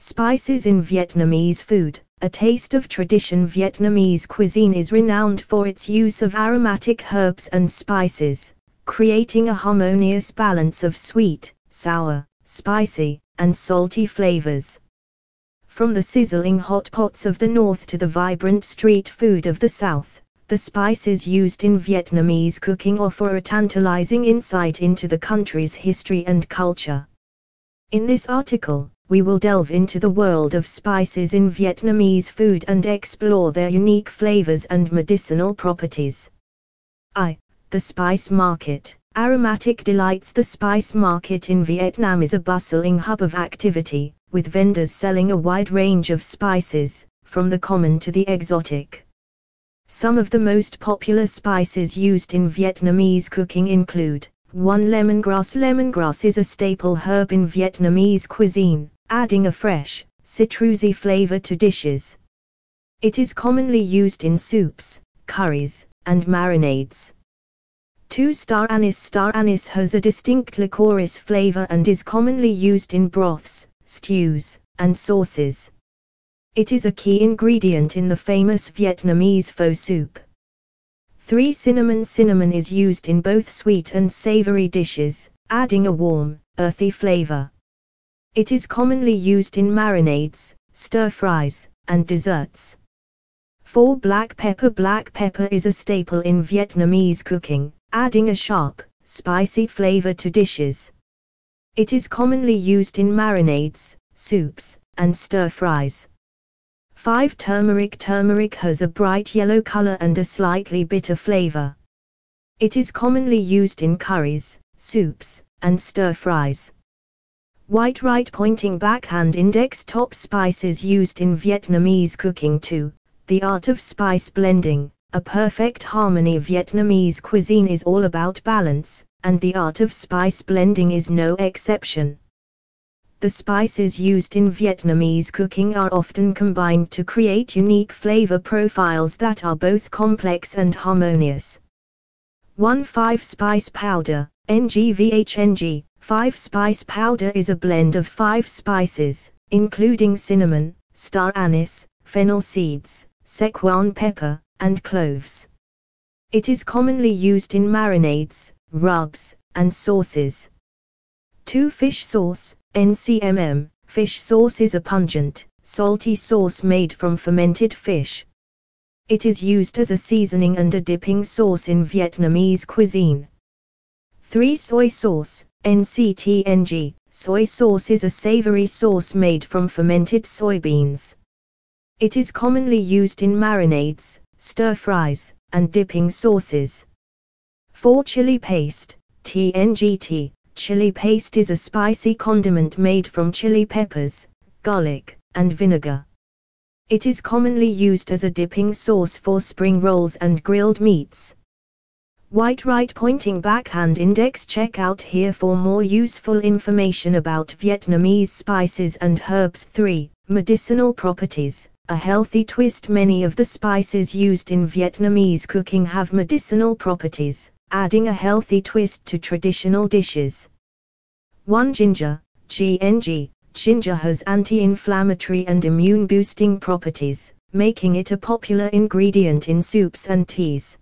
Spices in Vietnamese food. A taste of tradition Vietnamese cuisine is renowned for its use of aromatic herbs and spices, creating a harmonious balance of sweet, sour, spicy, and salty flavors. From the sizzling hot pots of the north to the vibrant street food of the south, the spices used in Vietnamese cooking offer a tantalizing insight into the country's history and culture. In this article, we will delve into the world of spices in Vietnamese food and explore their unique flavors and medicinal properties. I. The Spice Market Aromatic Delights The spice market in Vietnam is a bustling hub of activity, with vendors selling a wide range of spices, from the common to the exotic. Some of the most popular spices used in Vietnamese cooking include 1. Lemongrass Lemongrass is a staple herb in Vietnamese cuisine, adding a fresh, citrusy flavor to dishes. It is commonly used in soups, curries, and marinades. 2. Star anise Star anise has a distinct licorice flavor and is commonly used in broths, stews, and sauces. It is a key ingredient in the famous Vietnamese pho soup. 3. Cinnamon Cinnamon is used in both sweet and savory dishes, adding a warm, earthy flavor. It is commonly used in marinades, stir fries, and desserts. 4. Black pepper Black pepper is a staple in Vietnamese cooking, adding a sharp, spicy flavor to dishes. It is commonly used in marinades, soups, and stir fries. 5. Turmeric Turmeric has a bright yellow color and a slightly bitter flavor. It is commonly used in curries, soups, and stir fries. White right pointing backhand index top spices used in Vietnamese cooking 2. The art of spice blending, a perfect harmony Vietnamese cuisine is all about balance, and the art of spice blending is no exception. The spices used in Vietnamese cooking are often combined to create unique flavor profiles that are both complex and harmonious. 1 5 Spice Powder, NGVHNG, 5 Spice Powder is a blend of 5 spices, including cinnamon, star anise, fennel seeds, Szechuan pepper, and cloves. It is commonly used in marinades, rubs, and sauces. 2 Fish Sauce, NCMM, fish sauce is a pungent, salty sauce made from fermented fish. It is used as a seasoning and a dipping sauce in Vietnamese cuisine. 3. Soy sauce, NCTNG, soy sauce is a savory sauce made from fermented soybeans. It is commonly used in marinades, stir fries, and dipping sauces. 4. Chili paste, TNGT, Chili paste is a spicy condiment made from chili peppers, garlic, and vinegar. It is commonly used as a dipping sauce for spring rolls and grilled meats. White right pointing backhand index check out here for more useful information about Vietnamese spices and herbs 3. Medicinal properties A healthy twist Many of the spices used in Vietnamese cooking have medicinal properties adding a healthy twist to traditional dishes. 1. Ginger, GNG. Ginger has anti-inflammatory and immune-boosting properties, making it a popular ingredient in soups and teas.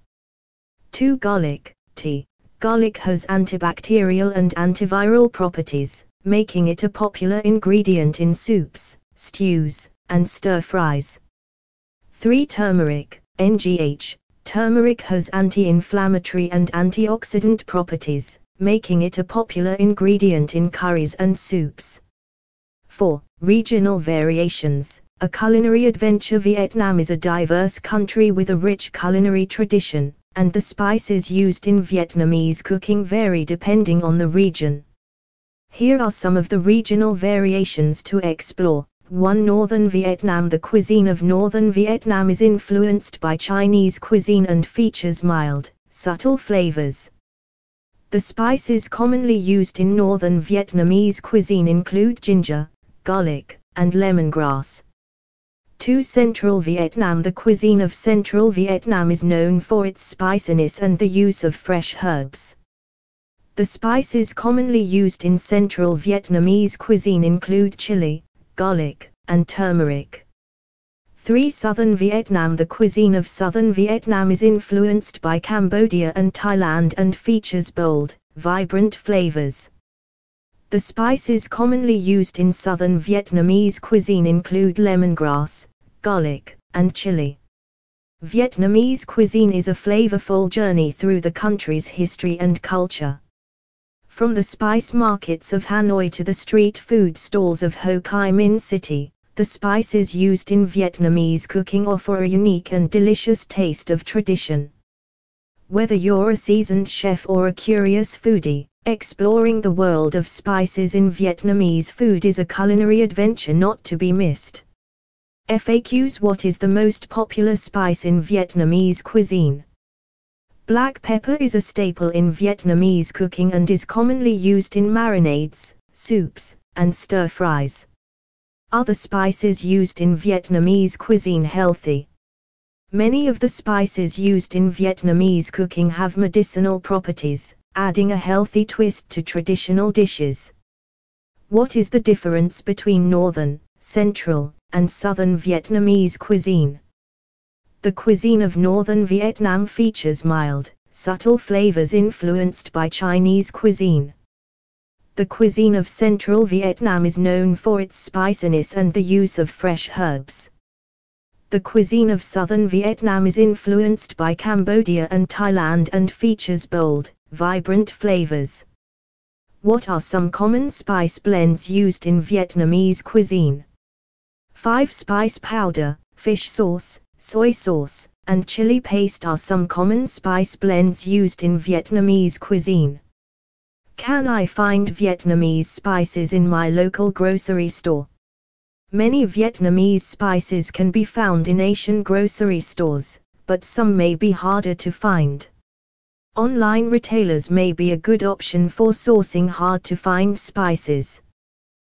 2. Garlic, tea. Garlic has antibacterial and antiviral properties, making it a popular ingredient in soups, stews, and stir fries. 3. Turmeric, NGH. Turmeric has anti-inflammatory and antioxidant properties, making it a popular ingredient in curries and soups. 4. Regional variations. A culinary adventure Vietnam is a diverse country with a rich culinary tradition, and the spices used in Vietnamese cooking vary depending on the region. Here are some of the regional variations to explore. 1. Northern Vietnam The cuisine of northern Vietnam is influenced by Chinese cuisine and features mild, subtle flavors. The spices commonly used in northern Vietnamese cuisine include ginger, garlic, and lemongrass. 2. Central Vietnam The cuisine of central Vietnam is known for its spiciness and the use of fresh herbs. The spices commonly used in central Vietnamese cuisine include chili, garlic, and turmeric. 3. Southern Vietnam The cuisine of southern Vietnam is influenced by Cambodia and Thailand and features bold, vibrant flavors. The spices commonly used in southern Vietnamese cuisine include lemongrass, garlic, and chili. Vietnamese cuisine is a flavorful journey through the country's history and culture. From the spice markets of Hanoi to the street food stalls of Ho Chi Minh City, the spices used in Vietnamese cooking offer a unique and delicious taste of tradition. Whether you're a seasoned chef or a curious foodie, exploring the world of spices in Vietnamese food is a culinary adventure not to be missed. FAQs What is the most popular spice in Vietnamese cuisine? Black pepper is a staple in Vietnamese cooking and is commonly used in marinades, soups, and stir fries. Other spices used in Vietnamese cuisine healthy. Many of the spices used in Vietnamese cooking have medicinal properties, adding a healthy twist to traditional dishes. What is the difference between northern, central, and southern Vietnamese cuisine? The cuisine of northern Vietnam features mild, subtle flavors influenced by Chinese cuisine. The cuisine of central Vietnam is known for its spiciness and the use of fresh herbs. The cuisine of southern Vietnam is influenced by Cambodia and Thailand and features bold, vibrant flavors. What are some common spice blends used in Vietnamese cuisine? 5 spice powder, fish sauce, soy sauce, and chili paste are some common spice blends used in Vietnamese cuisine. Can I find Vietnamese spices in my local grocery store? Many Vietnamese spices can be found in Asian grocery stores, but some may be harder to find. Online retailers may be a good option for sourcing hard to find spices.